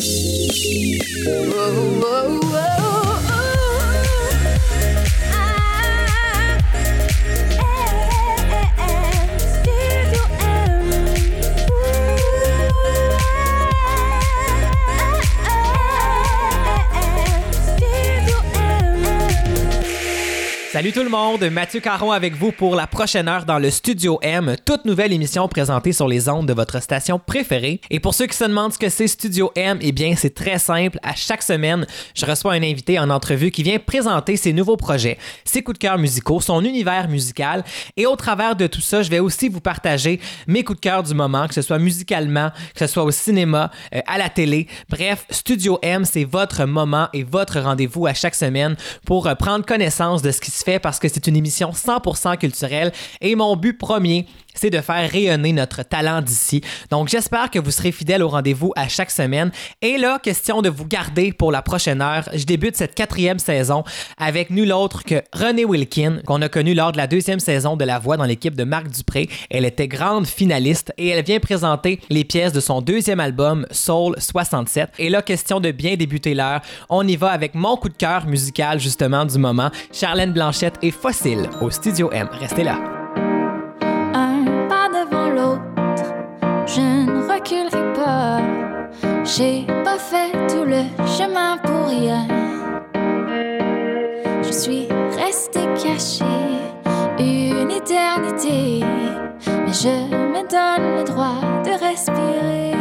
Whoa, whoa. Salut tout le monde, Mathieu Caron avec vous pour la prochaine heure dans le Studio M, toute nouvelle émission présentée sur les ondes de votre station préférée. Et pour ceux qui se demandent ce que c'est Studio M, eh bien c'est très simple. À chaque semaine, je reçois un invité en entrevue qui vient présenter ses nouveaux projets, ses coups de cœur musicaux, son univers musical. Et au travers de tout ça, je vais aussi vous partager mes coups de cœur du moment, que ce soit musicalement, que ce soit au cinéma, euh, à la télé. Bref, Studio M, c'est votre moment et votre rendez-vous à chaque semaine pour euh, prendre connaissance de ce qui se parce que c'est une émission 100% culturelle. Et mon but premier, c'est de faire rayonner notre talent d'ici. Donc j'espère que vous serez fidèles au rendez-vous à chaque semaine. Et là, question de vous garder pour la prochaine heure, je débute cette quatrième saison avec nul autre que René Wilkin, qu'on a connu lors de la deuxième saison de La Voix dans l'équipe de Marc Dupré. Elle était grande finaliste et elle vient présenter les pièces de son deuxième album Soul 67. Et là, question de bien débuter l'heure, on y va avec mon coup de cœur musical justement du moment, Charlène Blanchette et Fossile au Studio M. Restez là. J'ai pas fait tout le chemin pour rien. Je suis resté caché une éternité, mais je me donne le droit de respirer.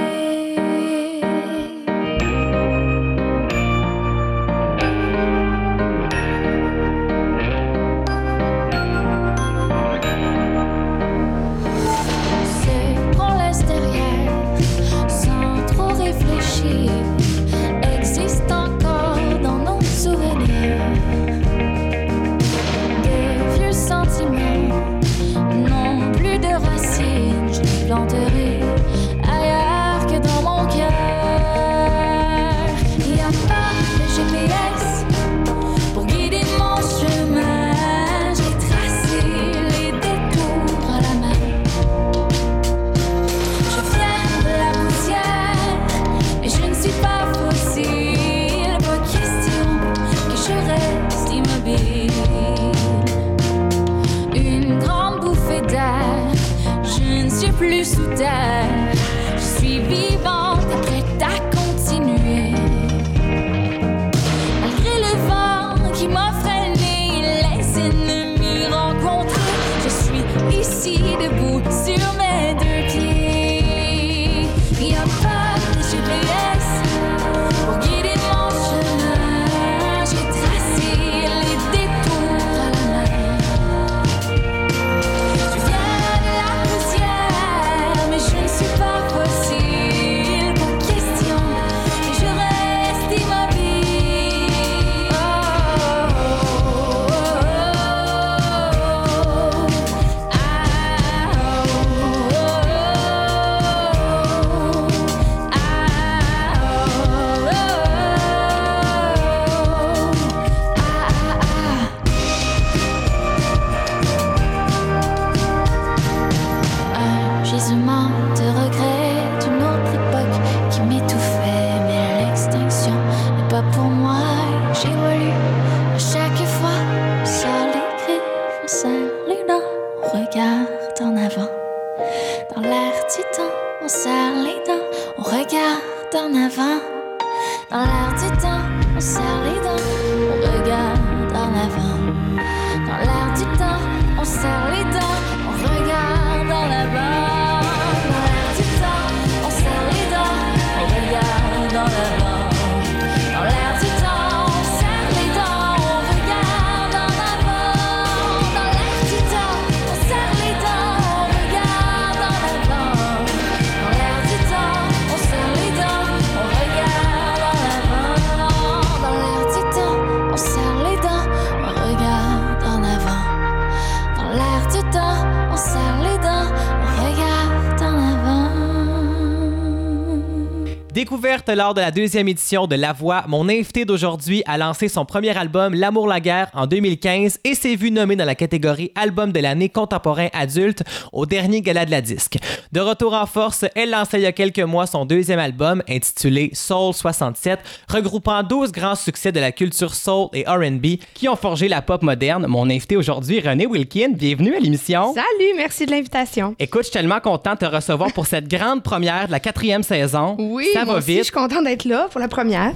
Découverte lors de la deuxième édition de La Voix, mon invité d'aujourd'hui a lancé son premier album L'amour la guerre en 2015 et s'est vu nommé dans la catégorie Album de l'année contemporain adulte au dernier gala de la disque. De retour en force, elle lançait il y a quelques mois son deuxième album intitulé Soul 67, regroupant 12 grands succès de la culture soul et R&B qui ont forgé la pop moderne. Mon invité aujourd'hui, René Wilkin, bienvenue à l'émission. Salut, merci de l'invitation. Écoute, je suis tellement content de te recevoir pour cette grande première de la quatrième saison. Oui, ça moi va aussi, vite. je suis contente d'être là pour la première.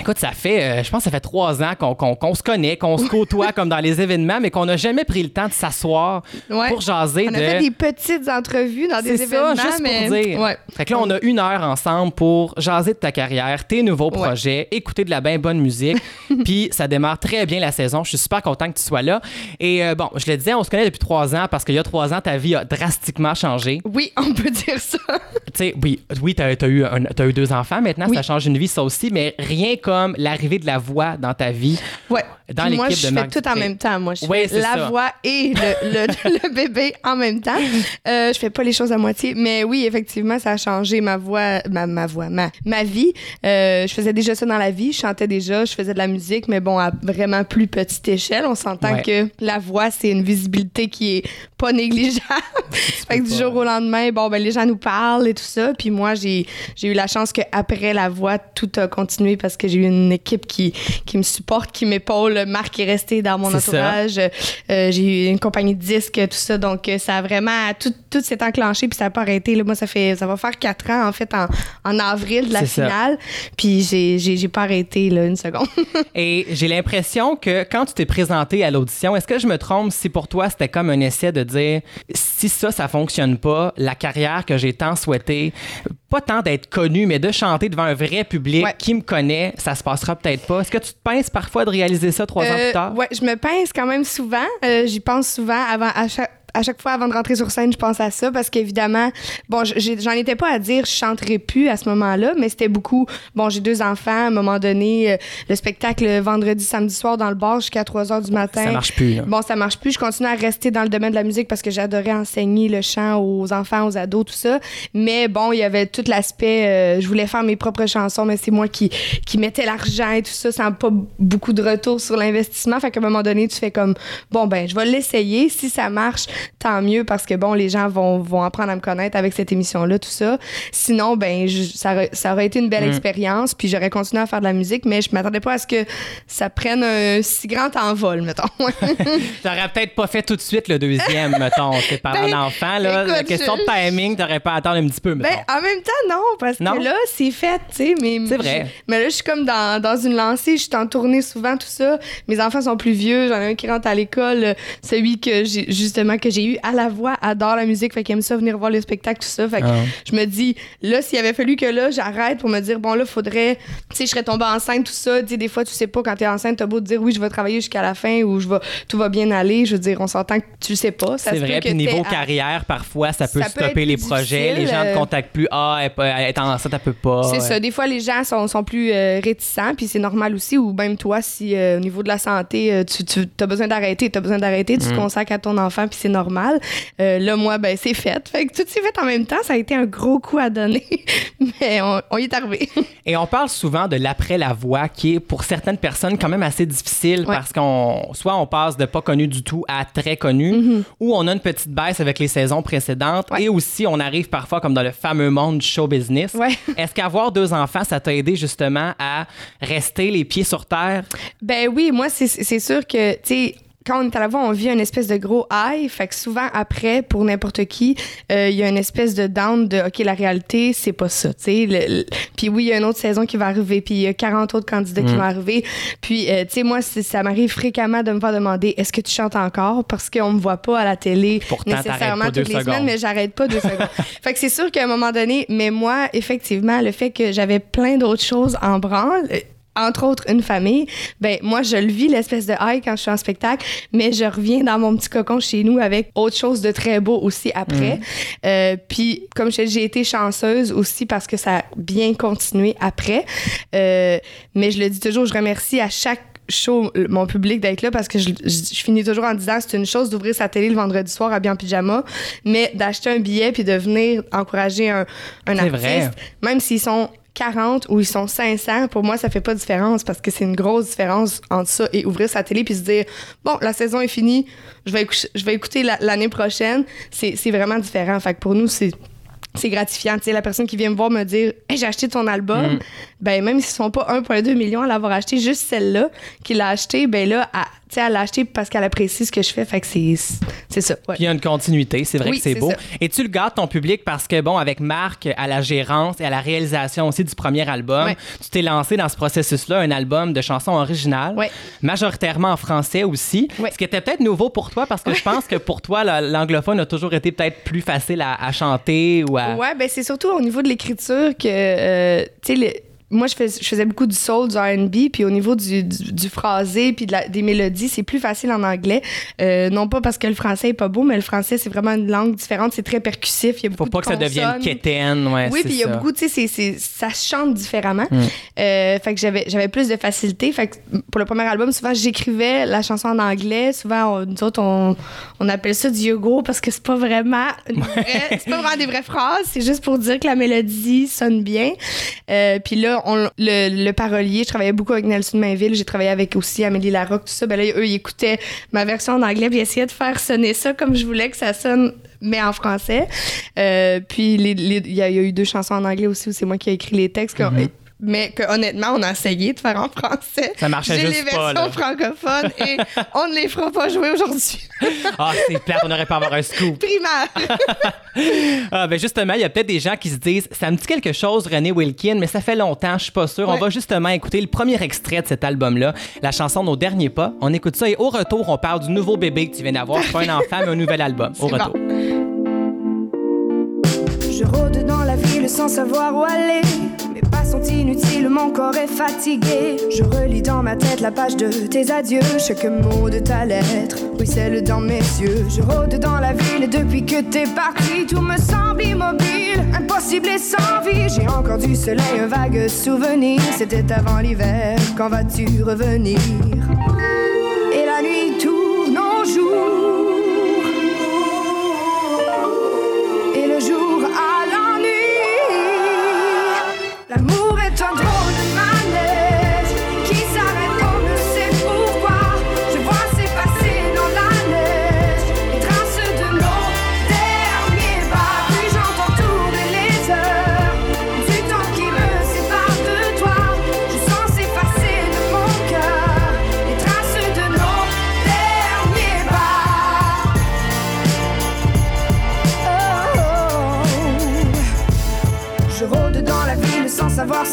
Écoute, ça fait, euh, je pense que ça fait trois ans qu'on se connaît, qu'on se côtoie comme dans les événements, mais qu'on n'a jamais pris le temps de s'asseoir Ouais. pour jaser On de... a fait des petites entrevues dans des C'est événements, ça, juste mais... pour dire. Ouais. Fait que là, on a une heure ensemble pour jaser de ta carrière, tes nouveaux Ouais. projets, écouter de la bien bonne musique. Puis ça démarre très bien la saison. Je suis super content que tu sois là. Et euh, bon, je le disais, on se connaît depuis trois ans parce qu'il y a trois ans, ta vie a drastiquement changé. Oui, on peut dire ça. Tu sais, oui, oui t'as as eu, un- t'as eu deux enfants maintenant. Ça change une vie, ça aussi, mais rien comme l'arrivée de la voix dans ta vie. Ouais. Dans Puis moi, l'équipe je fais tout en même temps. Moi, je Oui, fais la ça. voix et le, le- le bébé en même temps. Euh, je fais pas les choses à moitié, mais oui, effectivement, ça a changé ma voix, ma, ma voix, ma, ma vie. Euh, je faisais déjà ça dans la vie, je chantais déjà, je faisais de la musique, mais bon, à vraiment plus petite échelle. On s'entend Ouais. que la voix, c'est une visibilité qui est pas négligeable. fait que du pas. jour au lendemain, bon, ben les gens nous parlent et tout ça. Puis moi, j'ai j'ai eu la chance qu'après la voix, tout a continué parce que j'ai eu une équipe qui, qui me supporte, qui m'épaule. Marc est resté dans mon entourage. Euh, j'ai eu une compagnie de disques, tout ça. Donc, euh, ça a vraiment... Tout, tout s'est enclenché puis ça n'a pas arrêté. Là. Moi, ça fait... Ça va faire quatre ans, en fait, en, en avril de la ça. finale. Puis j'ai j'ai- pas arrêté, là, une seconde. Et j'ai l'impression que quand tu t'es présenté à l'audition, est-ce que je me trompe si pour toi c'était comme un essai de dire si ça, ça fonctionne pas, la carrière que j'ai tant souhaité, pas tant d'être connu, mais de chanter devant un vrai public Ouais. qui me connaît, ça se passera peut-être pas. Est-ce que tu te penses parfois de réaliser ça trois ans Euh, plus tard? Ouais, je me pince quand même souvent. Euh, J'y pense souvent avant à chaque à chaque fois avant de rentrer sur scène, je pense à ça parce qu'évidemment, bon, j'en étais pas à dire je chanterai plus à ce moment-là, mais c'était beaucoup. Bon, j'ai deux enfants. À un moment donné, euh, le spectacle vendredi, samedi soir dans le bar jusqu'à 3 heures du matin. Ça marche plus. là. Bon, ça marche plus. Je continue à rester dans le domaine de la musique parce que j'adorais enseigner le chant aux enfants, aux ados, tout ça. Mais bon, il y avait tout l'aspect. euh, je voulais faire mes propres chansons, mais c'est moi qui, qui mettais l'argent et tout ça sans pas beaucoup de retour sur l'investissement. Fait qu'à un moment donné, tu fais comme bon, ben, je vais l'essayer. Si ça marche, tant mieux parce que bon, les gens vont, vont apprendre à me connaître avec cette émission-là, tout ça. Sinon, ben, je- ça, aurait, ça aurait été une belle Mm. expérience. Puis j'aurais continué à faire de la musique, mais je m'attendais pas à ce que ça prenne un si grand envol, mettons. T'aurais peut-être pas fait tout de suite le deuxième, mettons. Tes parents Ben, d'enfants, là. la question je- de timing, t'aurais pas à attendre un petit peu, mettons. Ben, en même temps, non, parce Non? que là, c'est fait, tu sais. Mais, C'est vrai. Mais là, je suis comme dans, dans une lancée, je suis en tournée souvent, tout ça. Mes enfants sont plus vieux, j'en ai un qui rentre à l'école, euh, celui que j'ai, justement, que j'ai eu à la voix, adore la musique, fait qu'il aime ça venir voir le spectacle, tout ça. Fait que Ah. je me dis, là, s'il avait fallu que là, j'arrête pour me dire, bon, là, faudrait, tu sais, je serais tombée enceinte, tout ça. Tu sais, des fois, tu sais pas, quand t'es enceinte, t'as beau te dire, oui, je vais travailler jusqu'à la fin ou je vais, tout va bien aller. Je veux dire, on s'entend que tu sais pas. C'est vrai, puis niveau à- carrière, parfois, ça peut Ça stopper les projets. Les gens ne euh, te contactent plus. Ah, elle, elle est enceinte, elle peut pas. C'est Ouais. ça. Des fois, les gens sont, sont plus euh, réticents, puis c'est normal aussi. Ou même toi, si euh, au niveau de la santé, tu, tu as besoin d'arrêter, tu as besoin d'arrêter, tu te consacres à ton enfant, puis c'est normal. Euh, là, moi, ben, c'est fait. Fait que tout s'est fait en même temps. Ça a été un gros coup à donner, mais on, on y est arrivé. Et on parle souvent de l'après la voix, qui est pour certaines personnes quand même assez difficile Ouais. parce qu'on soit on passe de pas connu du tout à très connu, ou on a une petite baisse avec les saisons précédentes, Ouais. et aussi on arrive parfois comme dans le fameux monde du show business. Ouais. Est-ce qu'avoir deux enfants, ça t'a aidé justement à rester les pieds sur terre? Ben oui, moi, c'est c'est sûr que, tu sais, quand on est à la voix, on vit une espèce de gros high. Fait que souvent, après, pour n'importe qui, euh, il y a une espèce de down de OK, la réalité, c'est pas ça. tu sais. Puis oui, il y a une autre saison qui va arriver. Puis il y a 40 autres candidats qui vont arriver. Puis, euh, tu sais, moi, ça m'arrive fréquemment de me faire demander est-ce que tu chantes encore? Parce qu'on me voit pas à la télé Pourtant, nécessairement pas toutes les secondes. semaines, mais j'arrête pas deux secondes. fait que c'est sûr qu'à un moment donné, mais moi, effectivement, le fait que j'avais plein d'autres choses en branle, euh, entre autres une famille, ben moi je le vis l'espèce de high quand je suis en spectacle, mais je reviens dans mon petit cocon chez nous avec autre chose de très beau aussi après. Euh, puis comme je j'ai été chanceuse aussi parce que ça a bien continué après. Euh, mais je le dis toujours, je remercie à chaque show le- mon public d'être là parce que je, je- je finis toujours en disant c'est une chose d'ouvrir sa télé le vendredi soir à bien en pyjama mais d'acheter un billet puis de venir encourager un, un artiste vrai. même s'ils sont 40 ou ils sont 500, pour moi, ça fait pas de différence parce que c'est une grosse différence entre ça et ouvrir sa télé puis se dire, bon, la saison est finie, je vais, écou- je vais écouter la- l'année prochaine. C'est vraiment différent. Fait que pour nous, c'est c'est gratifiant. Tu sais, la personne qui vient me voir me dire Hey, j'ai acheté ton album, Mm. ben même s'ils sont pas 1,2 million à l'avoir acheté, juste celle-là qui l'a acheté, ben là, sais, elle l'a acheté parce qu'elle apprécie ce que je fais. Fait que c'est c'est ça. ouais. Puis il y a une continuité, c'est vrai Oui, que c'est beau. ça. Et tu le gardes ton public parce que, bon, avec Marc, à la gérance et à la réalisation aussi du premier album, Ouais. tu t'es lancé dans ce processus-là, un album de chansons originales, Ouais. majoritairement en français aussi, ce qui était peut-être nouveau pour toi parce que je pense que pour toi, la- l'anglophone a toujours été peut-être plus facile à, à chanter ou à... Ouais, ben c'est surtout au niveau de l'écriture que, euh, tu sais, le- moi, je, fais- je faisais beaucoup du soul, du R&B, puis au niveau du, du, du phrasé, puis de la- des mélodies, c'est plus facile en anglais. Euh, non pas parce que le français est pas beau, mais le français, c'est vraiment une langue différente, c'est très percussif. Il y a Faut beaucoup pas de que ça devienne consonnes. quétaine, ouais, Oui, puis il y a beaucoup, tu sais, ça chante différemment. Mm. Euh, fait que j'avais, plus de facilité. Fait que pour le premier album, souvent, j'écrivais la chanson en anglais. Souvent, on- nous autres, on, on appelle ça du yoga parce que c'est pas vraiment vraie- c'est pas vraiment des vraies phrases. C'est juste pour dire que la mélodie sonne bien. Euh, puis là, le, parolier, je travaillais beaucoup avec Nelson Mainville. J'ai travaillé avec aussi Amélie Larocque, tout ça. Ben là, eux, ils écoutaient ma version en anglais puis ils essayaient de faire sonner ça comme je voulais que ça sonne mais en français. Euh, puis il y, a eu deux chansons en anglais aussi où c'est moi qui ai écrit les textes. Mhm. Mais que honnêtement, on a essayé de faire en français. Ça marchait J'ai juste les pas, versions là. francophones et on ne les fera pas jouer aujourd'hui. Ah, c'est plate, on aurait pu avoir un scoop. Primaire. Ah, ben justement, il y a peut-être des gens qui se disent ça me dit quelque chose, René Wilkin, mais ça fait longtemps, je suis pas sûr. On va justement écouter le premier extrait de cet album-là, la chanson Nos derniers pas. On écoute ça et au retour, on parle du nouveau bébé que tu viens d'avoir. Pas un enfant, mais un nouvel album. Au retour. Je rôde dans la ville sans savoir où aller. Pas sont inutiles, mon corps est fatigué. Je relis dans ma tête la page de tes adieux. Chaque mot de ta lettre ruisselle dans mes yeux. Je rôde dans la ville depuis que t'es parti. Tout me semble immobile, impossible et sans vie. J'ai encore du soleil, un vague souvenir. C'était avant l'hiver, quand vas-tu revenir? Et la nuit tourne au jour.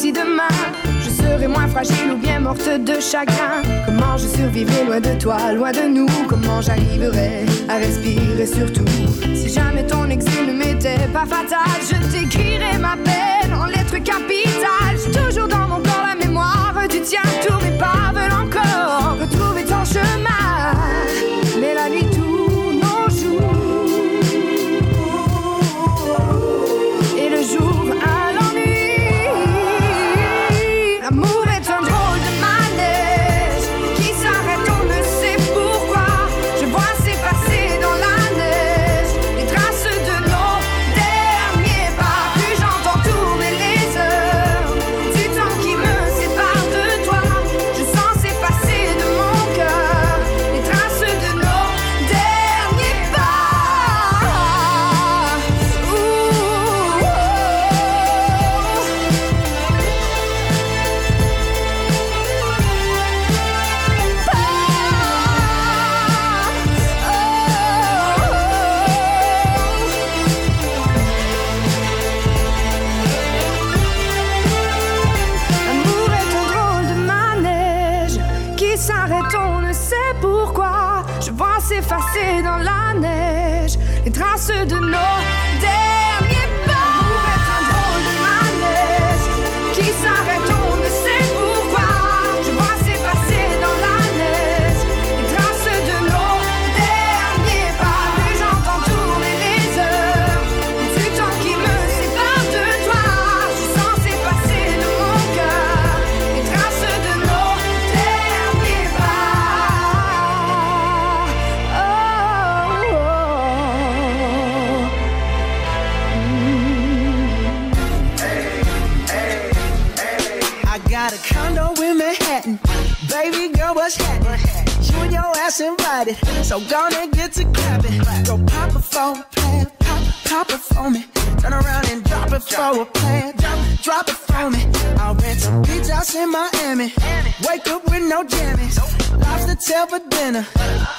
Si demain je serai moins fragile ou bien morte de chagrin. Comment je survivrai loin de toi, loin de nous? Comment j'arriverai à respirer surtout? Si jamais ton exil ne m'était pas fatal, je t'écrirai ma peine en lettres capitales. Toujours dans mon corps la mémoire du tien, tous mes pas veulent encore retrouver ton chemin.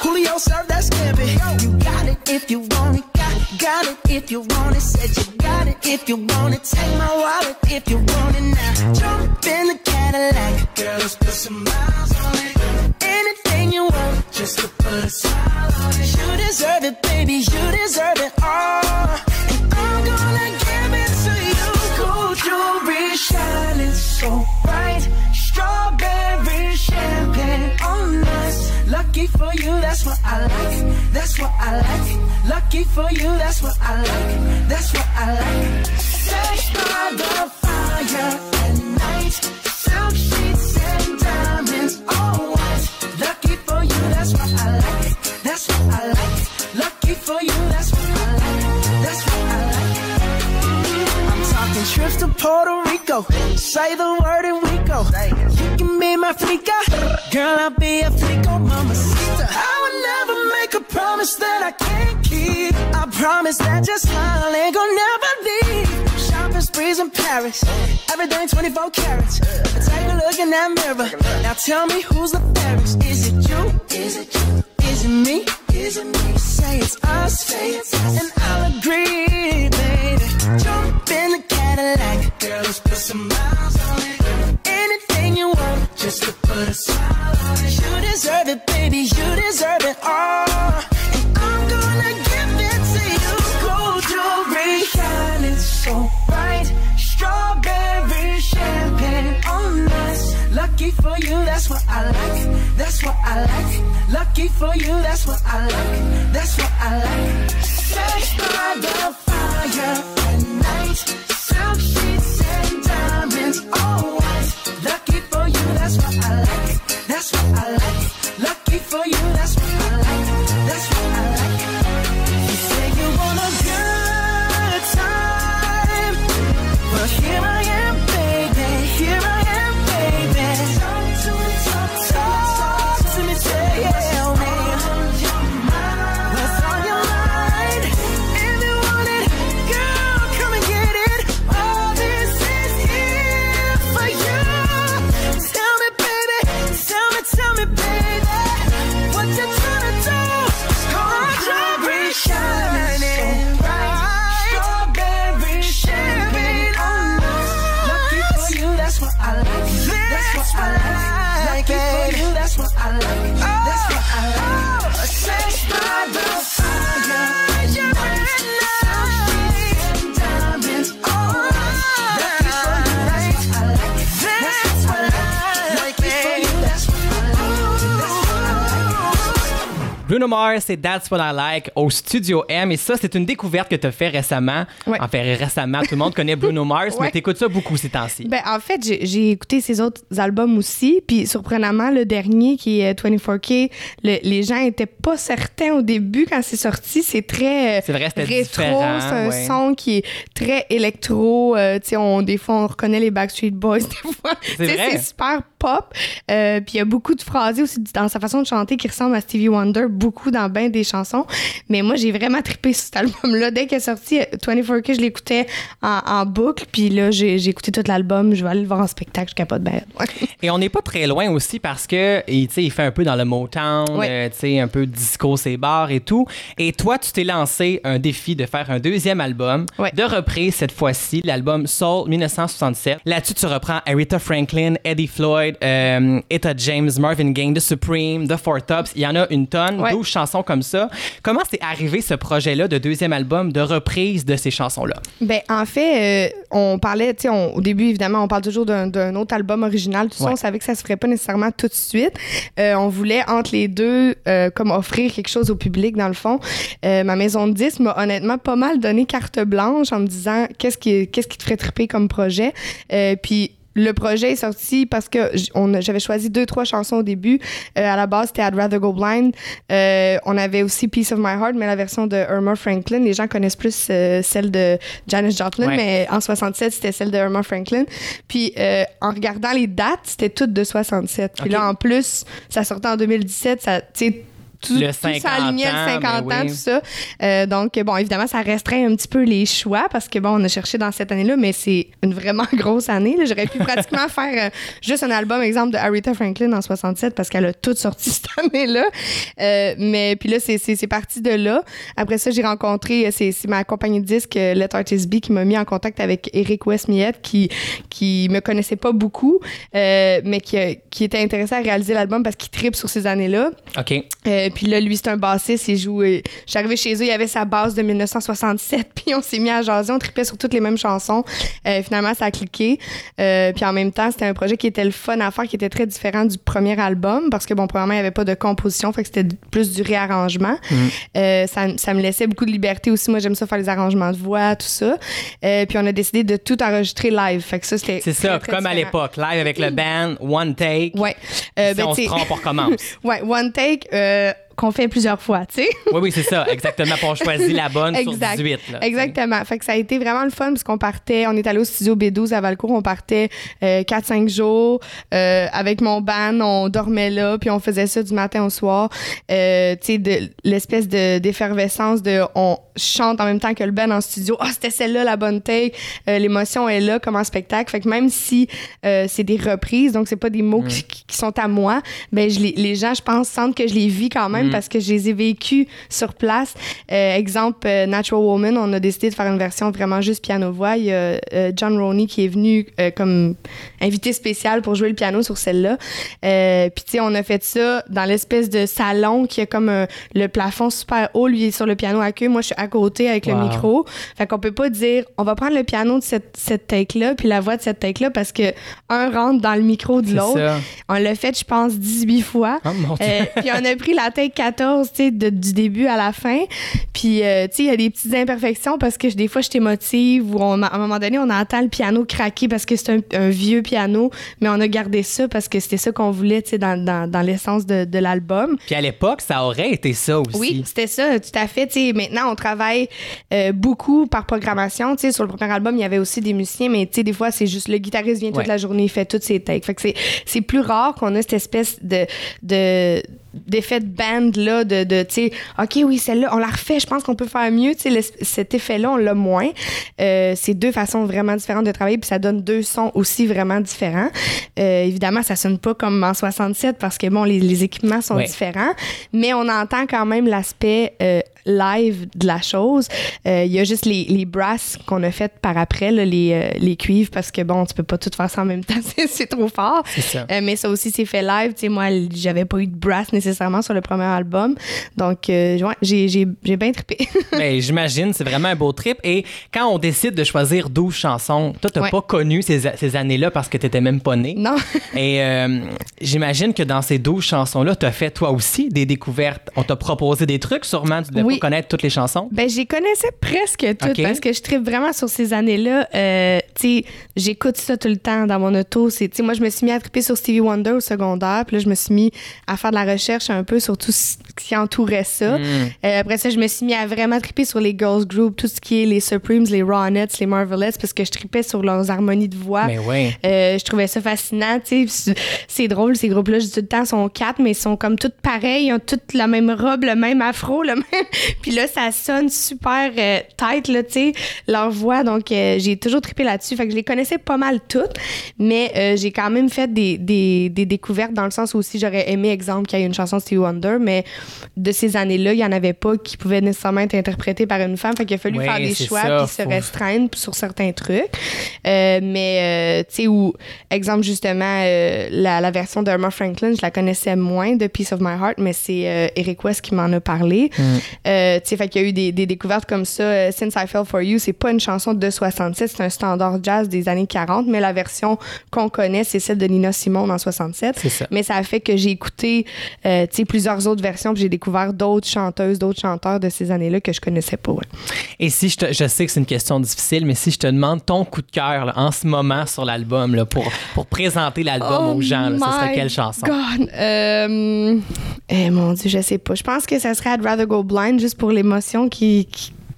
Julio served that promise that your smile ain't gonna never leave. Shopping sprees in Paris. Everything 24 carats. Take a look in that mirror. Now tell me who's the fairest. Is it you? Is it you? Is it me? Is it me? Say it's us, and I'll agree, baby. Jump in the Cadillac, girl, let's put some miles on it. Anything you want, just to put a smile on it. You deserve it, baby, you deserve it all. Lucky for you, that's what I like. That's what I like. Lucky for you, that's what I like. That's what I like. Sex by the fire at night. Silk sheets and diamonds, all white. Lucky for you, that's what I like. That's what I like. Lucky for you, that's what I like. Bruno Mars, c'est That's What I Like au Studio M. Et ça, c'est une découverte que tu as fait récemment. Ouais. En fait, récemment, tout le monde connaît Bruno Mars, mais Ouais. t'écoutes ça beaucoup ces temps-ci. Ben, en fait, j'ai écouté ses autres albums aussi. Puis, surprenamment, le dernier, qui est 24K, le- les gens étaient pas certains au début quand c'est sorti. C'est très euh, C'est vrai, rétro. C'est un ouais. son qui est très électro. Euh, tu sais, on, des fois, on reconnaît les Backstreet Boys. Des fois, c'est super pop. Euh, puis, il y a beaucoup de phrases aussi dans sa façon de chanter qui ressemble à Stevie Wonder, beaucoup dans bien des chansons. Mais moi, j'ai vraiment trippé sur cet album-là. Dès qu'il est sorti, 24K, je l'écoutais en, en boucle. Puis là, j'ai écouté tout l'album. Je vais aller le voir en spectacle. Je capote bien. Et on n'est pas très loin aussi parce que il, fait un peu dans le Motown, euh, sais, un peu disco, ses bars et tout. Et toi, tu t'es lancé un défi de faire un deuxième album, de reprise cette fois-ci, l'album Soul 1967. Là-dessus, tu reprends Aretha Franklin, Eddie Floyd, euh, Etta James, Marvin Gaye, The Supreme, The Four Tops. Il y en a une tonne, Ouais. 12 chansons comme ça. Comment c'est arrivé ce projet-là de deuxième album, de reprise de ces chansons-là? Ben, en fait, euh, on parlait, tu sais, au début, évidemment, on parle toujours d'un- autre album original. Tout ça, Ouais. on savait que ça se ferait pas nécessairement tout de suite. Euh, on voulait, entre les deux, euh, comme offrir quelque chose au public, dans le fond. Ma maison de disques m'a honnêtement pas mal donné carte blanche en me disant qu'est-ce qui, qu'est-ce qui te ferait triper comme projet. Puis, le projet est sorti parce que j'avais choisi deux, trois chansons au début. Euh, à la base, c'était I'd Rather Go Blind. Euh, on avait aussi Peace of My Heart, mais la version de Irma Franklin. Les gens connaissent plus euh, celle de Janis Joplin, Ouais. mais en 67, c'était celle de Irma Franklin. Puis euh, en regardant les dates, c'était toutes de 67. Puis là, en plus, ça sortait en 2017. Ça, tu sais, tout, Le tout 50 s'alignait, le ans, 50 ben ans, oui. tout ça. Euh, donc, bon, évidemment, ça restreint un petit peu les choix parce que, bon, on a cherché dans cette année-là, mais c'est une vraiment grosse année. J'aurais pu pratiquement faire euh, juste un album, exemple, de Aretha Franklin en 67 parce qu'elle a tout sorti cette année-là. Euh, mais puis là, c'est- parti de là. Après ça, j'ai rencontré, c'est ma compagnie de disques, Let Artist Be, qui m'a mis en contact avec Eric Westmiette, qui, qui me connaissait pas beaucoup, mais qui, qui était intéressé à réaliser l'album parce qu'il tripe sur ces années-là. OK. Euh, puis là, lui, c'est un bassiste. Il joue. euh, Je suis arrivée chez eux, il y avait sa basse de 1967. Puis on s'est mis à jaser. On tripait sur toutes les mêmes chansons. Euh, finalement, ça a cliqué. Euh, puis en même temps, c'était un projet qui était le fun à faire, qui était très différent du premier album. Parce que, bon, premièrement, il n'y avait pas de composition. Fait que c'était plus du réarrangement. Euh, ça, ça me laissait beaucoup de liberté aussi. Moi, j'aime ça faire les arrangements de voix, tout ça. Puis on a décidé de tout enregistrer live. Fait que ça, c'était. C'est ça, très, comme à l'époque, live avec le band, one take. Ouais. Si ben, on se trompe, on recommence. Ouais, one take euh, qu'on fait plusieurs fois, tu sais. oui, oui, c'est ça, exactement. On choisit la bonne Exact. sur 18. Là, Exactement. Fait que ça a été vraiment le fun parce qu'on partait, on est allé au studio B12 à Valcourt, on partait euh, 4-5 jours euh, avec mon band, on dormait là, puis on faisait ça du matin au soir. Euh, tu sais, l'espèce de d'effervescence de on chante en même temps que le band en studio. Ah, c'était celle-là la bonne take. Euh, L'émotion est là comme en spectacle. Fait que même si euh, c'est des reprises, donc c'est pas des mots qui, qui sont à moi, ben je les, les gens, je pense, sentent que je les vis quand même parce que je les ai vécus sur place. Euh, exemple, euh, Natural Woman, on a décidé de faire une version vraiment juste piano-voix. Il y a euh, John Roney qui est venu comme invité spécial pour jouer le piano sur celle-là. Puis, tu sais, on a fait ça dans l'espèce de salon qui a comme le plafond super haut. Lui, il est sur le piano à queue. Moi, je suis à côté avec le micro. Fait qu'on peut pas dire, on va prendre le piano de cette, cette take-là puis la voix de cette take-là parce que un rentre dans le micro de l'autre. On l'a fait, je pense, 18 fois. Oh, mon Dieu. Euh, puis on a pris la take 14, tu sais, du début à la fin. Puis, euh, tu sais, il y a des petites imperfections parce que des fois, je t'émotive ou on, à un moment donné, on entend le piano craquer parce que c'est un, un vieux piano, mais on a gardé ça parce que c'était ça qu'on voulait, tu sais, dans, dans, dans l'essence de, de l'album. Puis à l'époque, ça aurait été ça aussi. Oui, c'était ça, tout à fait. Tu sais, maintenant, on travaille euh, beaucoup par programmation. Tu sais, sur le premier album, il y avait aussi des musiciens, mais tu sais, des fois, c'est juste le guitariste vient toute Ouais. la journée, il fait toutes ses takes. Fait que c'est, c'est plus rare qu'on a cette espèce de, de d'effet de band là de, de tu sais ok oui celle-là on la refait je pense qu'on peut faire mieux tu sais cet effet là on l'a moins Euh, c'est deux façons vraiment différentes de travailler puis ça donne deux sons aussi vraiment différents Euh, évidemment ça sonne pas comme en 67 parce que bon les, les équipements sont Ouais. différents mais on entend quand même l'aspect euh, live de la chose. Euh, Il y a juste les, les brasses qu'on a faites par après, là, les, euh, les cuivres, parce que bon, tu peux pas tout faire ça en même temps, c'est- trop fort. Ça. Euh, mais ça aussi, c'est fait live. Tu sais, moi, j'avais pas eu de brass nécessairement sur le premier album. Donc, euh, ouais, j'ai j'ai- j'ai bien trippé. Ben, j'imagine, c'est vraiment un beau trip. Et quand on décide de choisir 12 chansons, toi, t'as Ouais. pas connu ces, ces années-là parce que t'étais même pas né. non. Et euh, j'imagine que dans ces 12 chansons-là, t'as fait toi aussi des découvertes. On t'a proposé des trucs, sûrement. Tu devais Oui. Pas connaître toutes les chansons? Ben, j'y connaissais presque toutes parce que je tripe vraiment sur ces années-là. Euh, tu sais, j'écoute ça tout le temps dans mon auto. C'est, tu sais, moi, je me suis mis à triper sur Stevie Wonder au secondaire. Puis là, je me suis mis à faire de la recherche un peu sur tout ce qui entourait ça. Mm. Euh, après ça, je me suis mis à vraiment triper sur les girls group, tout ce qui est les Supremes, les Ronettes, les Marvelettes, parce que je tripais sur leurs harmonies de voix. Mais ouais. Euh, je trouvais ça fascinant, tu sais. C'est drôle, ces groupes-là, je dis tout le temps, sont quatre, mais ils sont comme toutes pareilles, ils ont toutes la même robe, le même afro, le même. Puis là, ça sonne super euh, tight, là, tu sais, leur voix. Donc, euh, j'ai toujours trippé là-dessus. Fait que je les connaissais pas mal toutes, mais euh, j'ai quand même fait des, des, des découvertes dans le sens où aussi j'aurais aimé, exemple, qu'il y ait une chanson de Stevie Wonder, mais de ces années-là, il y en avait pas qui pouvaient nécessairement être interprétées par une femme. Fait qu'il a fallu faire des choix ça, puis se restreindre sur certains trucs. Euh, mais, tu sais, où, exemple, justement, la, la version d'Irma Franklin, je la connaissais moins de Peace of My Heart, mais c'est Eric West qui m'en a parlé. Mm. Euh, tu sais, fait qu'il y a eu des, des découvertes comme ça. Euh, Since I Fell For You, c'est pas une chanson de 67, c'est un standard jazz des années 40, mais la version qu'on connaît, c'est celle de Nina Simone en 67. C'est ça. Mais ça a fait que j'ai écouté, euh, tu sais, plusieurs autres versions, puis j'ai découvert d'autres chanteuses, d'autres chanteurs de ces années-là que je connaissais pas. ouais. Et si je te, je sais que c'est une question difficile, mais si je te demande ton coup de cœur en ce moment sur l'album pour, pour présenter l'album Oh aux gens, là, ce serait quelle chanson? God. Euh, eh, mon Dieu, je sais pas. Je pense que ça serait I'd Rather Go Blind juste pour l'émotion qui,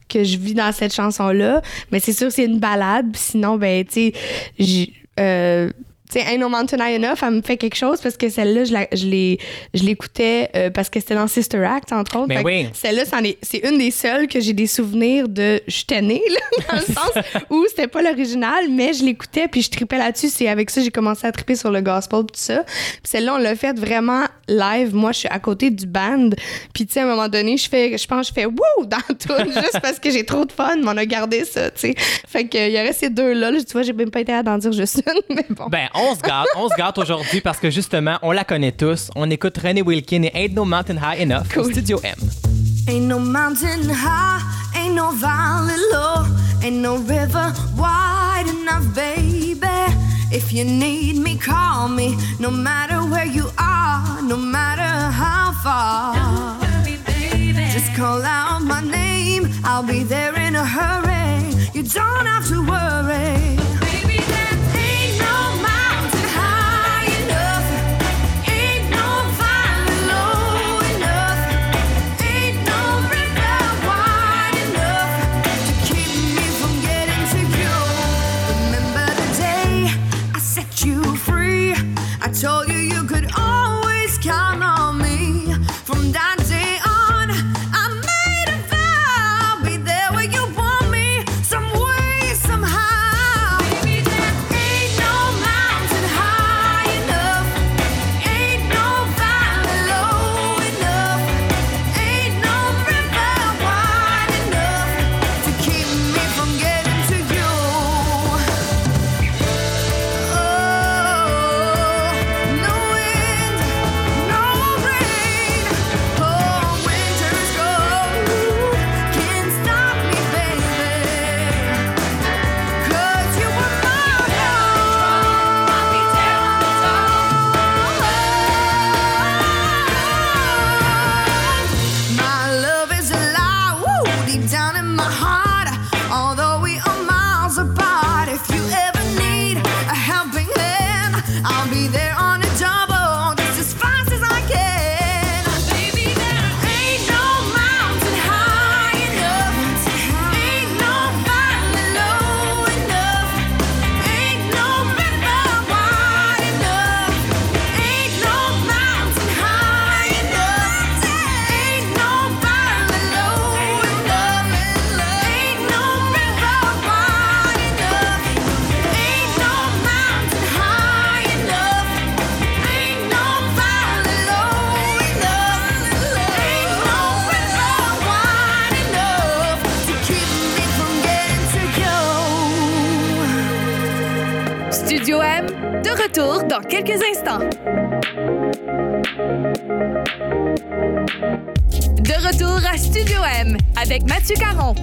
que je vis dans cette chanson-là. Mais c'est sûr, c'est une balade. Sinon, ben, tu sais, euh, tu sais, Ain't No Mountain High Enough, elle me fait quelque chose parce que celle-là, je la- je je l'écoutais euh, parce que c'était dans Sister Act, entre autres. Ben oui. Celle-là, c'est une des seules que j'ai des souvenirs de j'étais née, là, dans le sens où c'était pas l'original, mais je l'écoutais puis je tripais là-dessus. C'est avec ça j'ai commencé à triper sur le gospel tout ça. Puis celle-là, on l'a fait vraiment live. Moi, je suis à côté du band. Puis tu sais, à un moment donné, je fais, je pense, que je fais wouh dans tout juste parce que j'ai trop de fun. Mais on a gardé ça, tu sais. Fait qu'il y aurait ces deux-là. là. Tu vois, j'ai même pas été à d'en dire juste une, mais bon. Ben, on se gâte, on se gâte aujourd'hui parce que justement, on la connaît tous. On écoute René Wilkin et Ain't No Mountain High Enough au Cool. Studio M. Ain't no mountain high, ain't no valley low, ain't no river wide enough, baby. If you need me, call me, no matter where you are, no matter how far. Just call out my name, I'll be there in a hurry. You don't have to worry. Retour à Studio M avec Mathieu Caron.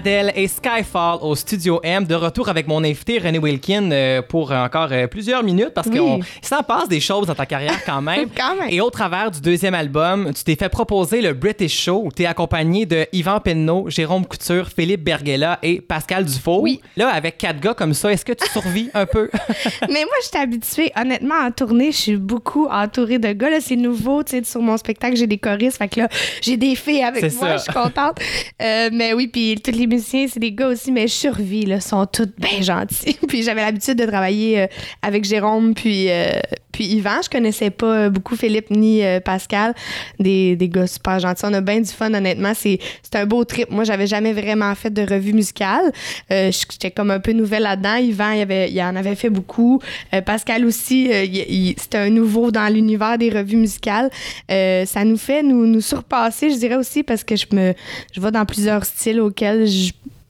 Adele et Skyfall au Studio M, de retour avec mon invité René Wilkin euh, pour encore euh, plusieurs minutes parce Oui. qu'il s'en passe des choses dans ta carrière quand même. Quand même. Et au travers du deuxième album, tu t'es fait proposer le British Show où tu es accompagné de Yvan Penneau, Jérôme Couture, Philippe Berguela et Pascal Dufault. Oui. Là, avec quatre gars comme ça, est-ce que tu survis un peu? Mais moi, je suis habituée, honnêtement, en tournée, je suis beaucoup entourée de gars. Là, c'est nouveau, tu sais, sur mon spectacle, j'ai des choristes. Fait que là, j'ai des filles avec moi, je suis contente. Euh, mais oui, puis tous les musiciens, c'est des gars aussi, mais je survis, là, sont tous bien gentils. puis j'avais l'habitude de travailler euh, avec Jérôme, puis, euh, puis Yvan. Je connaissais pas euh, beaucoup Philippe ni Pascal. Des, des gars super gentils. On a bien du fun, honnêtement. C'est un beau trip. Moi, j'avais jamais vraiment fait de revue musicale. J'étais comme un peu nouvelle là-dedans. Yvan, il, avait, il en avait fait beaucoup. Pascal aussi, c'était un nouveau dans l'univers des revues musicales. Ça nous fait nous, nous surpasser, je dirais aussi, parce que je me je vais dans plusieurs styles auxquels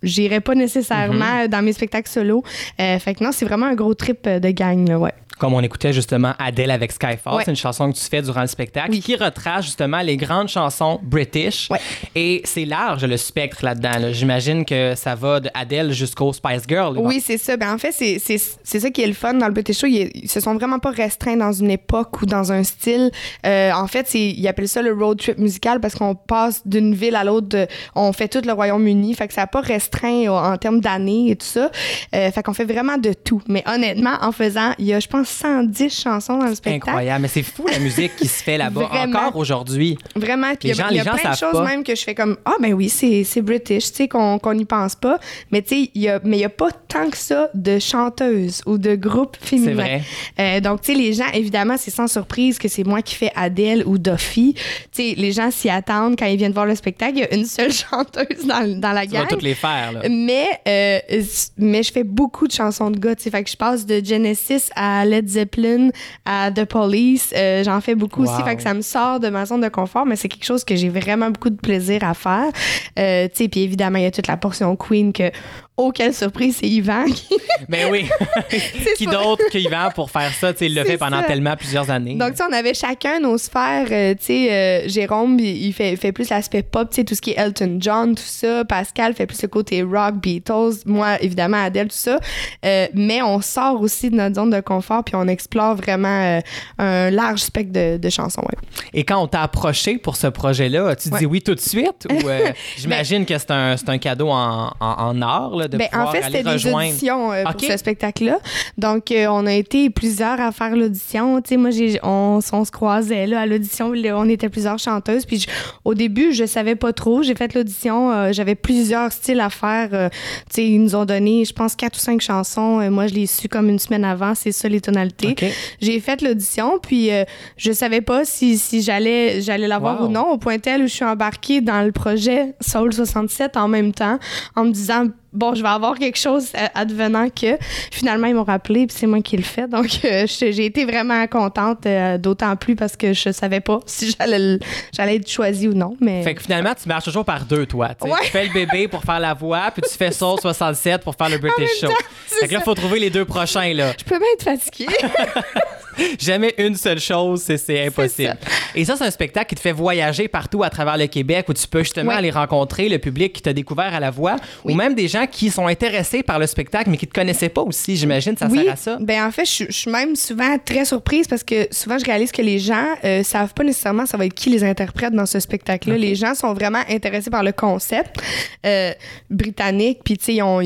j'irais pas nécessairement dans mes spectacles solo. Euh, fait que non, c'est vraiment un gros trip euh, de gang, là, ouais. Comme on écoutait justement Adele avec Skyfall, Ouais. c'est une chanson que tu fais durant le spectacle Oui. qui retrace justement les grandes chansons british. Ouais. Et c'est large le spectre là-dedans. là. J'imagine que ça va de Adele jusqu'au Spice Girl. Oui, c'est ça. Ben, en fait, c'est, c'est, c'est ça qui est le fun dans le British Show. Ils, ils se sont vraiment pas restreints dans une époque ou dans un style. Euh, en fait, c'est, ils appellent ça le road trip musical parce qu'on passe d'une ville à l'autre. de- on fait tout le Royaume-Uni. Fait que ça n'a pas restreint en termes d'années et tout ça. Euh, fait qu'on fait vraiment de tout. Mais honnêtement, en faisant, il y a, je pense, 110 chansons dans le spectacle. Incroyable. Mais c'est fou la musique qui se fait là-bas encore aujourd'hui. Vraiment. Puis il y a, y a plein de choses pas. même que je fais comme Ah, ben oui, c'est, British, tu sais, qu'on qu'on n'y pense pas. Mais tu sais, il y a, mais il n'y a pas tant que ça de chanteuses ou de groupes féminins. vrai. Euh, donc, tu sais, les gens, évidemment, c'est sans surprise que c'est moi qui fais Adele ou Duffy. Tu sais, les gens s'y attendent quand ils viennent voir le spectacle. Il y a une seule chanteuse dans, dans la gang. toutes les faire. Là. Mais, euh, mais je fais beaucoup de chansons de gars. tu sais. Fait que je passe de Genesis à Led Zeppelin à The Police. Euh, J'en fais beaucoup aussi. Fait que ça me sort de ma zone de confort, mais c'est quelque chose que j'ai vraiment beaucoup de plaisir à faire. Euh, tu sais, puis évidemment, il y a toute la portion Queen que Oh, quelle surprise, c'est Yvan qui Mais Ben oui. qui d'autre que Yvan pour faire ça? Tu sais, il l'a C'est fait pendant ça. tellement plusieurs années. Donc, tu sais, on avait chacun nos sphères. euh, tu sais, euh, Jérôme, il fait, fait plus l'aspect pop, tu sais, tout ce qui est Elton John, tout ça. Pascal fait plus le côté rock, Beatles. Moi, évidemment, Adele, tout ça. Euh, mais on sort aussi de notre zone de confort, puis on explore vraiment un large spectre de, de chansons. ouais. Et quand on t'a approché pour ce projet-là, Ouais. dit oui tout de suite? Ou euh, j'imagine que c'est un, un cadeau en, en, en or là, de Ben, en fait, c'était des rejoindre. auditions euh, pour ce spectacle-là. Donc, euh, on a été plusieurs à faire l'audition. Tu sais, moi, j'ai, on, on se croisait là, à l'audition. On était plusieurs chanteuses. Puis, je- au début, je savais pas trop. J'ai fait l'audition. euh, j'avais plusieurs styles à faire. euh, tu sais, ils nous ont donné, je pense, quatre ou cinq chansons. Euh, moi, je les su comme une semaine avant. C'est ça, les tonalités. OK. J'ai fait l'audition, puis euh, je savais pas si, si j'allais j'allais l'avoir Wow. ou non, au point tel où je suis embarquée dans le projet Soul 67 en même temps, en me disant bon, je vais avoir quelque chose euh, advenant que finalement ils m'ont rappelé, puis c'est moi qui le fais. Donc euh, j'ai été vraiment contente, euh, d'autant plus parce que je savais pas si j'allais être choisie ou non. Mais Fait que finalement, tu marches toujours par deux, toi. Ouais. Tu fais le bébé pour faire la voix, puis tu fais Soul 67 pour faire le British Show. Fait que là, ça. faut trouver les deux prochains, là. je peux bien être fatiguée. Jamais une seule chose, c'est- impossible. Et ça, c'est un spectacle qui te fait voyager partout à travers le Québec où tu peux justement Ouais. aller rencontrer le public qui t'a découvert à la voix ou même des gens qui sont intéressés par le spectacle mais qui te connaissaient pas aussi. J'imagine ça oui, sert à ça. Ben en fait, je, suis- je suis même souvent très surprise parce que souvent je réalise que les gens euh, savent pas nécessairement ça va être qui les interprète dans ce spectacle-là. Les gens sont vraiment intéressés par le concept euh, britannique, puis tu sais ils ont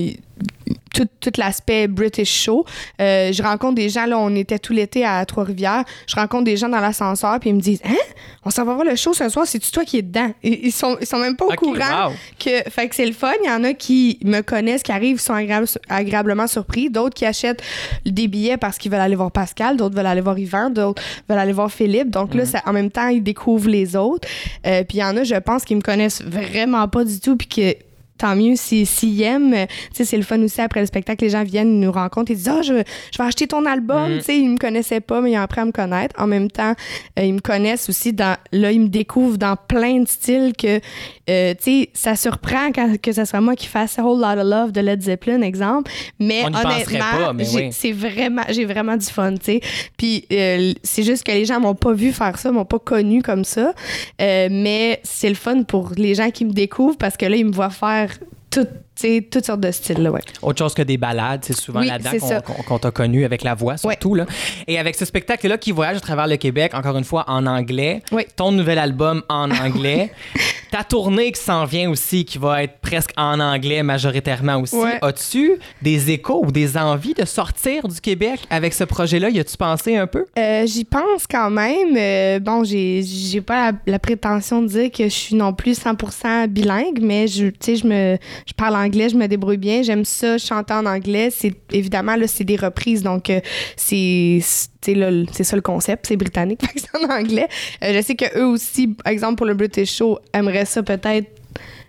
tout, tout l'aspect British show. Euh, je rencontre des gens, là, on était tout l'été à Trois-Rivières. Je rencontre des gens dans l'ascenseur, puis ils me disent Hein? On s'en va voir le show ce soir, c'est-tu toi qui es dedans? Ils, ils sont, ils sont même pas au courant wow. que fait que c'est le fun. Il y en a qui me connaissent, qui arrivent, sont agréable- agréablement surpris. D'autres qui achètent des billets parce qu'ils veulent aller voir Pascal. D'autres veulent aller voir Yvan. D'autres veulent aller voir Philippe. Donc là, ça- en même temps, ils découvrent les autres. Euh, puis il y en a, je pense, qui me connaissent vraiment pas du tout. Puis que tant mieux s'ils s'ils aiment. Tu sais, c'est le fun aussi après le spectacle. Les gens viennent, nous rencontrent et disent Ah, je, je vais acheter ton album. Mhm. Tu sais, ils me connaissaient pas, mais ils ont appris à me connaître. En même temps, euh, ils me connaissent aussi dans. Là, ils me découvrent dans plein de styles que, euh, tu sais, ça surprend quand, que ce soit moi qui fasse A Whole Lot of Love de Led Zeppelin, exemple. Mais honnêtement, oui. c'est vraiment, j'ai vraiment du fun, tu sais. Puis euh, c'est juste que les gens m'ont pas vu faire ça, m'ont pas connu comme ça. Euh, mais c'est le fun pour les gens qui me découvrent parce que là, ils me voient faire tout, toutes sortes de styles, là, ouais. Autre chose que des balades, c'est souvent Oui, là-dedans qu'on t'a connu avec la voix, surtout. Là. Et avec ce spectacle-là qui voyage à travers le Québec, encore une fois en anglais, ton nouvel album en anglais, ta tournée qui s'en vient aussi, qui va être presque en anglais majoritairement aussi. Ouais. As-tu des échos ou des envies de sortir du Québec avec ce projet-là? Y a-tu pensé un peu? Euh, J'y pense quand même. Euh, bon, j'ai pas la, la prétention de dire que je suis non plus 100% bilingue, mais je, je me, je parle anglais, je me débrouille bien. J'aime ça, chanter en anglais. Évidemment là, c'est des reprises, donc euh, c'est, c'est ça le concept, c'est britannique, c'est en anglais. Euh, je sais que eux aussi, par exemple pour le British Show, aimeraient ça peut-être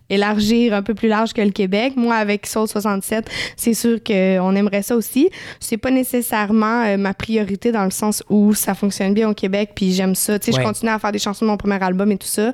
élargir un peu plus large que le Québec. Moi, avec Soul 67, c'est sûr qu'on aimerait ça aussi. C'est pas nécessairement euh, ma priorité dans le sens où ça fonctionne bien au Québec, puis j'aime ça. Tu sais, Ouais. je continue à faire des chansons de mon premier album et tout ça.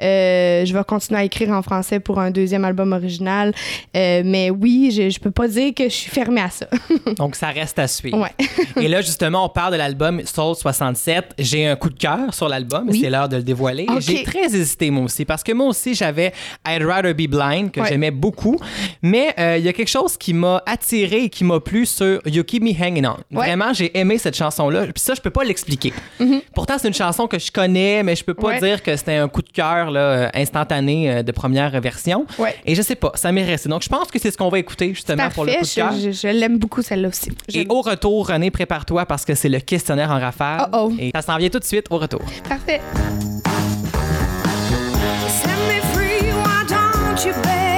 Euh, je vais continuer à écrire en français pour un deuxième album original. Euh, mais oui, je, je peux pas dire que je suis fermée à ça. Donc, ça reste à suivre. ouais. Et là, justement, on parle de l'album Soul 67. J'ai un coup de cœur sur l'album, Oui. c'est l'heure de le dévoiler. J'ai très hésité, moi aussi, parce que moi aussi, j'avais I'd Rather Be Blind, que Ouais. j'aimais beaucoup. Mais euh, il y a quelque chose qui m'a attiré et qui m'a plu sur You Keep Me Hanging On. Ouais. Mm-hmm. Vraiment, j'ai aimé cette chanson-là. Puis ça, je peux pas l'expliquer. Pourtant, c'est une chanson que je connais, mais je peux pas Ouais. dire que c'était un coup de cœur euh, instantané euh, de première version. Et je sais pas, ça m'est resté. Donc, je pense que c'est ce qu'on va écouter, justement, pour le coup de cœur. je, je- je l'aime beaucoup celle-là aussi. Et au retour, René, prépare-toi parce que c'est le questionnaire en rafale. Oh oh. Et ça s'en vient tout de suite au retour. Parfait. You, baby?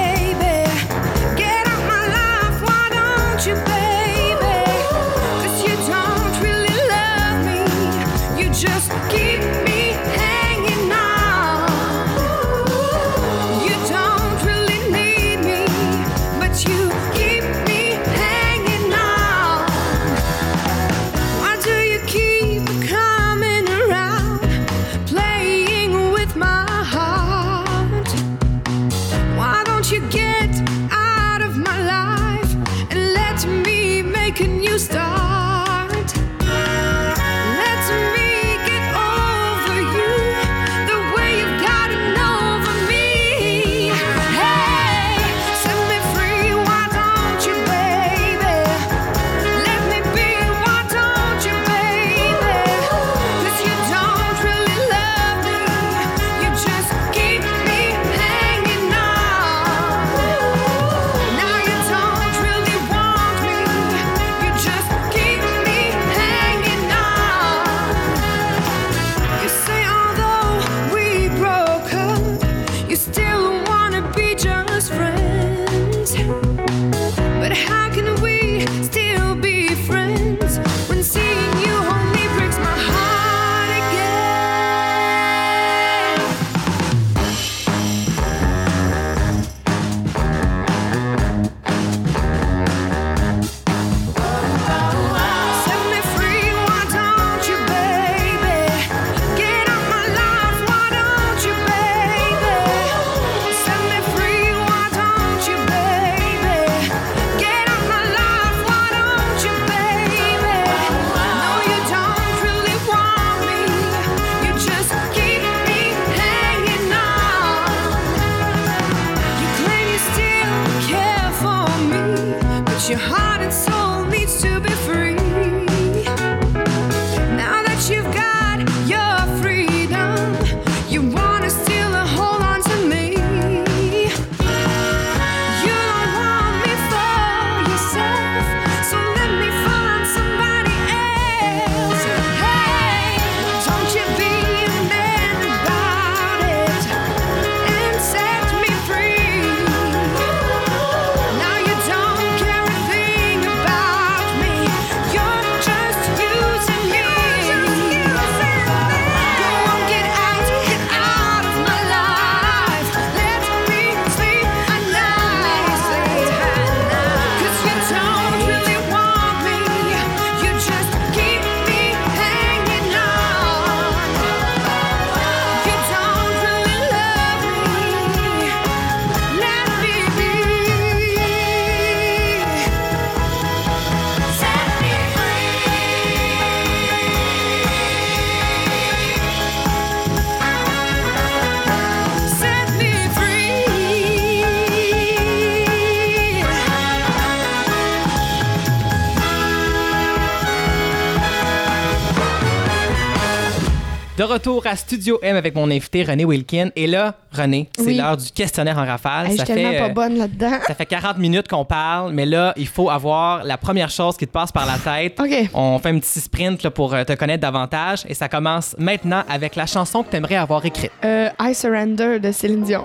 Retour à Studio M avec mon invité René Wilkin. Et là, René, c'est Oui. l'heure du questionnaire en rafale. Hey, je ça, suis tellement fait, pas euh, bonne là-dedans. ça fait 40 minutes qu'on parle, mais là, il faut avoir la première chose qui te passe par la tête. OK. On fait un petit sprint là, pour euh, te connaître davantage et ça commence maintenant avec la chanson que tu aimerais avoir écrite. Euh, I Surrender de Céline Dion.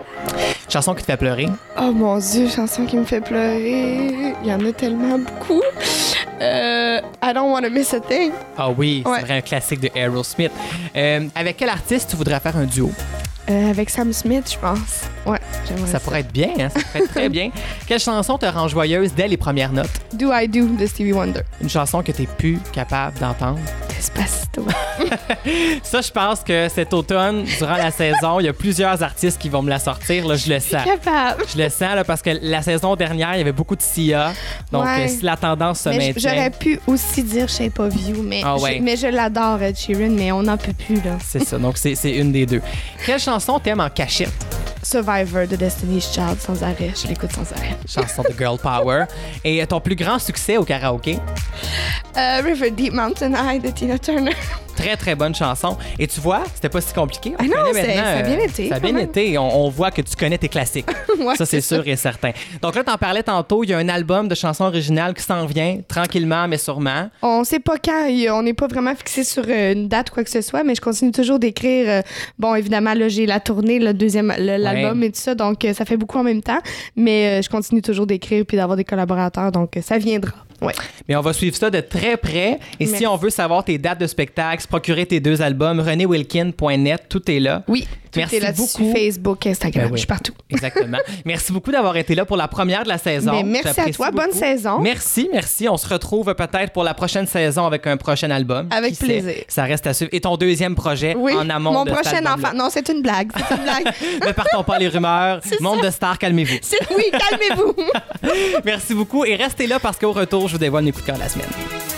Chanson qui te fait pleurer. Oh mon Dieu, chanson qui me fait pleurer. Il y en a tellement beaucoup. Euh, I Don't Wanna Miss a Thing. Ah oui, Ouais. c'est vrai, un classique de Aerosmith. Euh, avec quel artiste tu voudrais faire un duo? Euh, avec Sam Smith, je pense. Ouais, j'aimerais Ça ça. pourrait être bien, hein? ça pourrait être très bien. Quelle chanson te rend joyeuse dès les premières notes? Do I Do de Stevie Wonder. Une chanson que tu plus capable d'entendre? Ça, je pense que cet automne, durant la saison, il y a plusieurs artistes qui vont me la sortir. Là, je le sens. Capable. Je le sens là, parce que la saison dernière, il y avait beaucoup de Sia. Donc, Ouais. si la tendance se Mais maintient, j'aurais pu aussi dire Shape of You, mais, Ah je, mais je l'adore, Ed Sheeran, mais on n'en peut plus, là. c'est ça. Donc, c'est une des deux. Quelle chanson t'aimes en cachette? Survivor de Destiny's Child, sans arrêt. Je l'écoute sans arrêt. Chanson de Girl Power. Et ton plus grand succès au karaoké? Euh, River Deep Mountain High de Tina Turner. Très, très bonne chanson. Et tu vois, c'était pas si compliqué. On Ah non, ça a bien euh, été, Ça a bien même. été. On, on voit que tu connais tes classiques. Ouais, ça, c'est sûr et certain. Donc là, t'en parlais tantôt. Il y a un album de chansons originales qui s'en vient, tranquillement, mais sûrement. On sait pas quand, on n'est pas vraiment fixé sur euh, une date quoi que ce soit, mais je continue toujours d'écrire. euh, bon, évidemment, là, j'ai la tournée, le deuxième, l'album et tout ça, donc ça fait beaucoup en même temps, mais je continue toujours d'écrire puis d'avoir des collaborateurs, donc ça viendra. Ouais. Mais on va suivre ça de très près. Et si on veut savoir tes dates de spectacle, se procurer tes deux albums, renéwilkin.net, tout est là. Oui, tout Merci est beaucoup. Facebook, Instagram, Ben oui. je suis partout. Exactement. merci beaucoup d'avoir été là pour la première de la saison. Mais merci à toi, bonne saison. Merci, merci. On se retrouve peut-être pour la prochaine saison avec un prochain album. Avec Qui sait? plaisir. Ça reste à suivre. Et ton deuxième projet Oui, en amont mon de prochain enfant. Non, c'est une blague, c'est une blague. Ne partons pas les rumeurs. Monde de stars, calmez-vous. Oui, calmez-vous. Merci beaucoup et restez là parce qu'au retour, je vous dévoile mes coups de cœur de la semaine.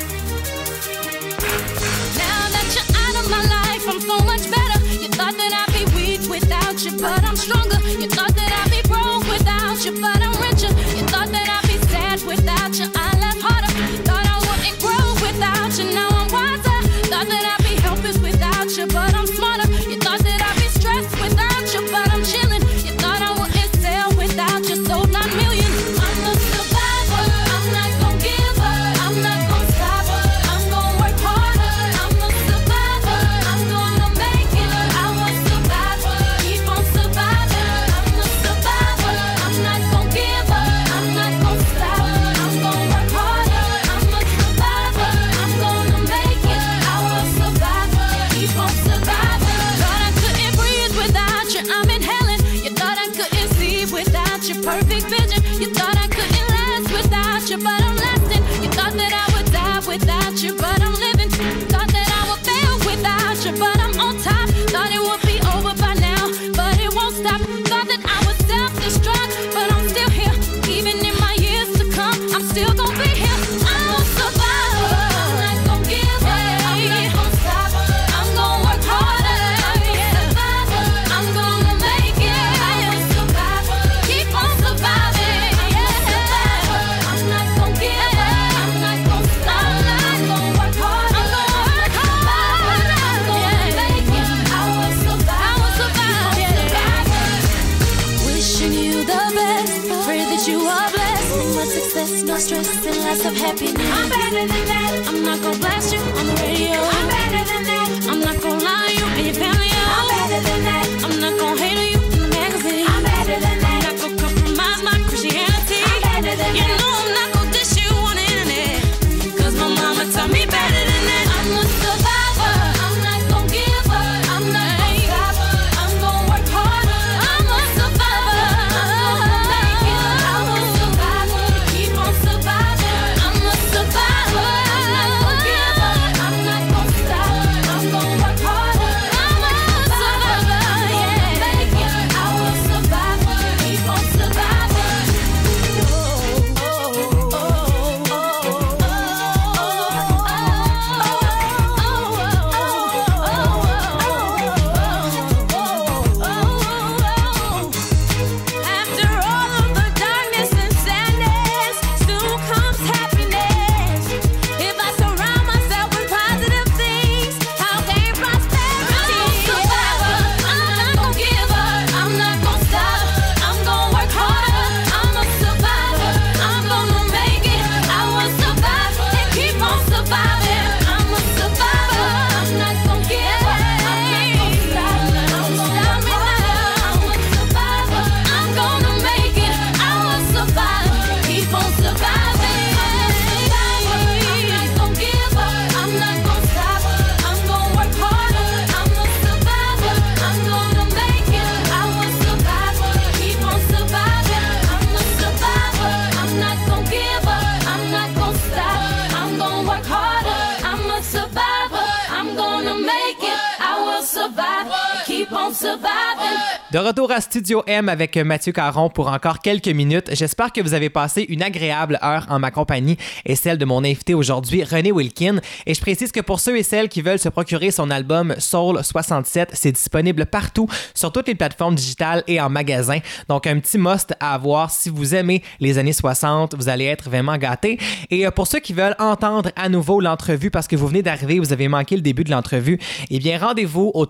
De retour à Studio M avec Mathieu Caron pour encore quelques minutes. J'espère que vous avez passé une agréable heure en ma compagnie et celle de mon invité aujourd'hui, René Wilkin. Et je précise que pour ceux et celles qui veulent se procurer son album Soul 67, c'est disponible partout sur toutes les plateformes digitales et en magasin. Donc un petit must à avoir si vous aimez les années 60, vous allez être vraiment gâtés. Et euh, pour ceux qui veulent entendre à nouveau l'entrevue parce que vous venez d'arriver, vous avez manqué le début de l'entrevue, eh bien rendez-vous au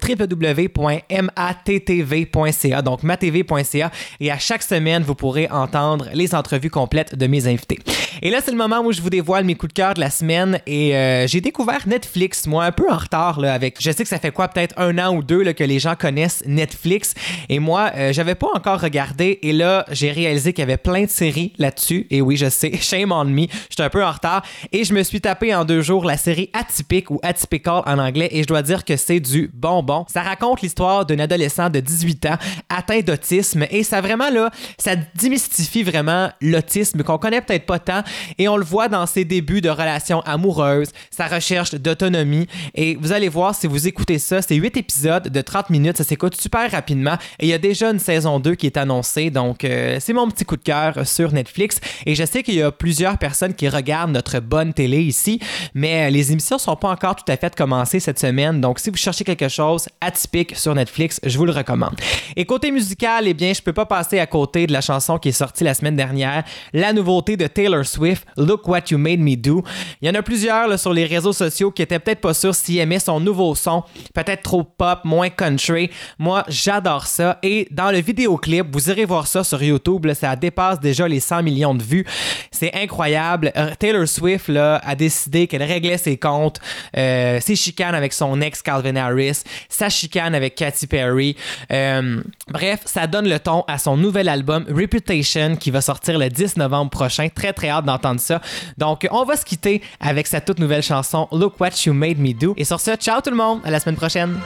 www.mattv.ca, donc matv.ca, et à chaque semaine, vous pourrez entendre les entrevues complètes de mes invités. Et là, c'est le moment où je vous dévoile mes coups de cœur de la semaine et euh, j'ai découvert Netflix, moi, un peu en retard là, avec. Je sais que ça fait quoi, peut-être un an ou deux là, que les gens connaissent Netflix et moi, euh, j'avais pas encore regardé et là, j'ai réalisé qu'il y avait plein de séries là-dessus. Et oui, je sais, shame on me, j'étais un peu en retard et je me suis tapé en deux jours la série Atypique ou Atypical en anglais et je dois dire que c'est du bonbon. Ça raconte l'histoire d'un adolescent de 18 ans atteint d'autisme. Et ça vraiment là, ça démystifie vraiment l'autisme qu'on connaît peut-être pas tant. Et on le voit dans ses débuts de relations amoureuses, sa recherche d'autonomie. Et vous allez voir si vous écoutez ça, c'est 8 épisodes de 30 minutes, ça s'écoute super rapidement. Et il y a déjà une saison 2 qui est annoncée. Donc euh, c'est mon petit coup de cœur sur Netflix. Et je sais qu'il y a plusieurs personnes qui regardent notre bonne télé ici mais euh, les émissions sont pas encore tout à fait commencées cette semaine. Donc si vous cherchez quelque chose atypique sur Netflix, je vous le recommande. Et côté musical, eh bien, je peux pas passer à côté de la chanson qui est sortie la semaine dernière, la nouveauté de Taylor Swift, Look What You Made Me Do. Il y en a plusieurs sur les réseaux sociaux qui étaient peut-être pas sûrs s'ils aimaient son nouveau son, peut-être trop pop, moins country. Moi, j'adore ça. Et dans le vidéoclip, vous irez voir ça sur YouTube, ça dépasse déjà les 100 millions de vues. C'est incroyable. Euh, Taylor Swift a décidé qu'elle réglait ses comptes, euh, ses chicanes avec son ex Calvin Harris, sa chicane avec Perry. Euh, bref, ça donne le ton à son nouvel album Reputation qui va sortir le 10 novembre prochain. Très très hâte d'entendre ça. Donc, on va se quitter avec sa toute nouvelle chanson Look What You Made Me Do. Et sur ce, ciao tout le monde, à la semaine prochaine.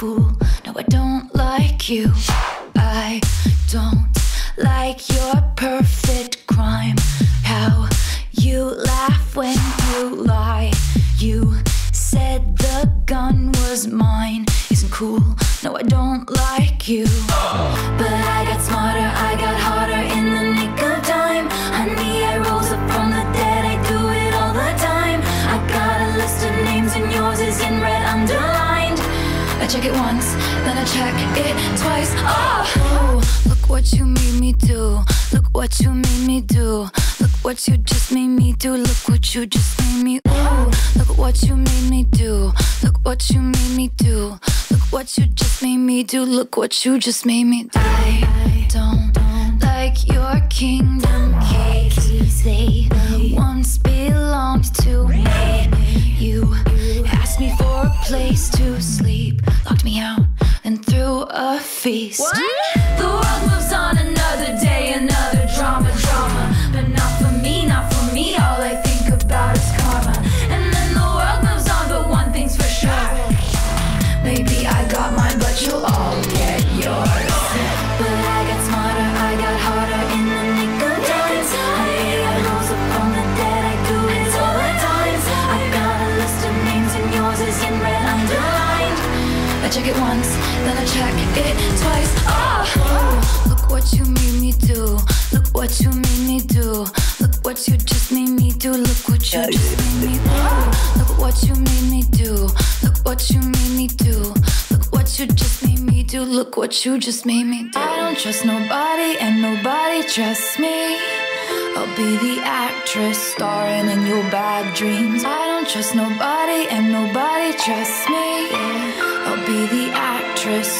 Fool. No, I don't like you. I don't like your perfect crime. How you laugh when you lie. You said the gun was mine. Isn't cool. No, I don't like you. But I got smarter, I got harder check it once, then I check it twice. Oh, look what you made me do. Look what you made me do. Look what you just made me do. Look what you just made me. Ooh, look what you made me do. Look what you made me do. Look what you just made me do. Look what you just made me do. I don't like your kingdom keys. They once belonged to me. You asked me for a place to sleep, locked me out, and threw a feast. The world moves on another day, another drama. You just made me do. I don't trust nobody, and nobody trusts me. I'll be the actress starring in your bad dreams. I don't trust nobody, and nobody trusts me. I'll be the actress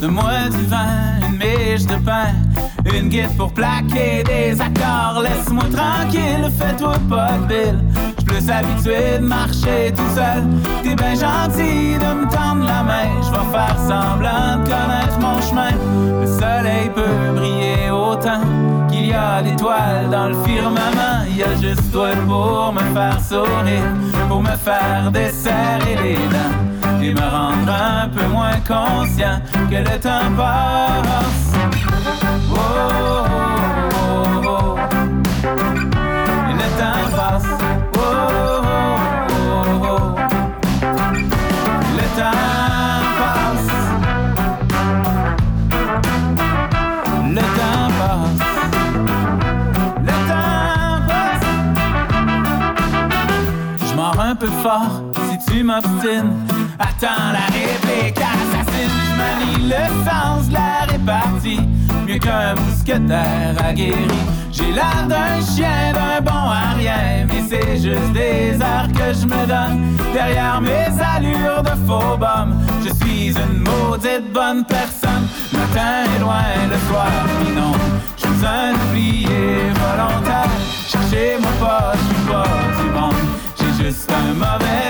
De moi du vin, une miche de pain. Une guide pour plaquer des accords. Laisse-moi tranquille, fais-toi pas de bile. J'suis plus habitué de marcher tout seul. T'es ben gentil de me tendre la main. Je vais faire semblant de connaître mon chemin. Le soleil peut briller autant qu'il y a d'étoiles dans le firmament. Y a juste toi pour me faire sourire, pour me faire desserrer les dents et me rendre un peu moins conscient que le temps passe. Oh, oh, oh, oh. Et le temps passe. Le temps passe. Le temps passe. Le temps passe. Je mords un peu fort si tu m'obstines. Attends la réplique assassine. Manie le sens de la répartie. Mieux qu'un mousquetaire aguerri. J'ai l'air d'un chien, d'un bon à rien. Mais c'est juste des airs que je me donne. Derrière mes allures de faux bum, je suis une maudite bonne personne. Matin est loin, le soir non. Je suis un oublié volontaire. Cherchez-moi pas, je suis pas du monde. J'ai juste un mauvais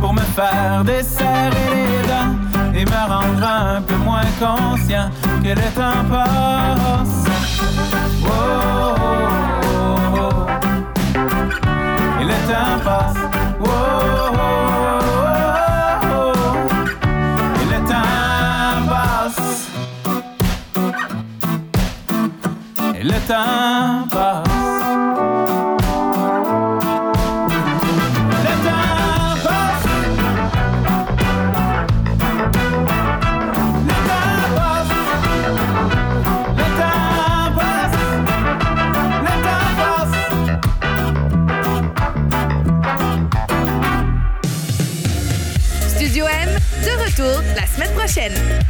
pour me faire desserrer les dents et me rendre un peu moins conscient que le temps passe. Oh, oh, oh. Et le temps passe. Et le temps passe. Studio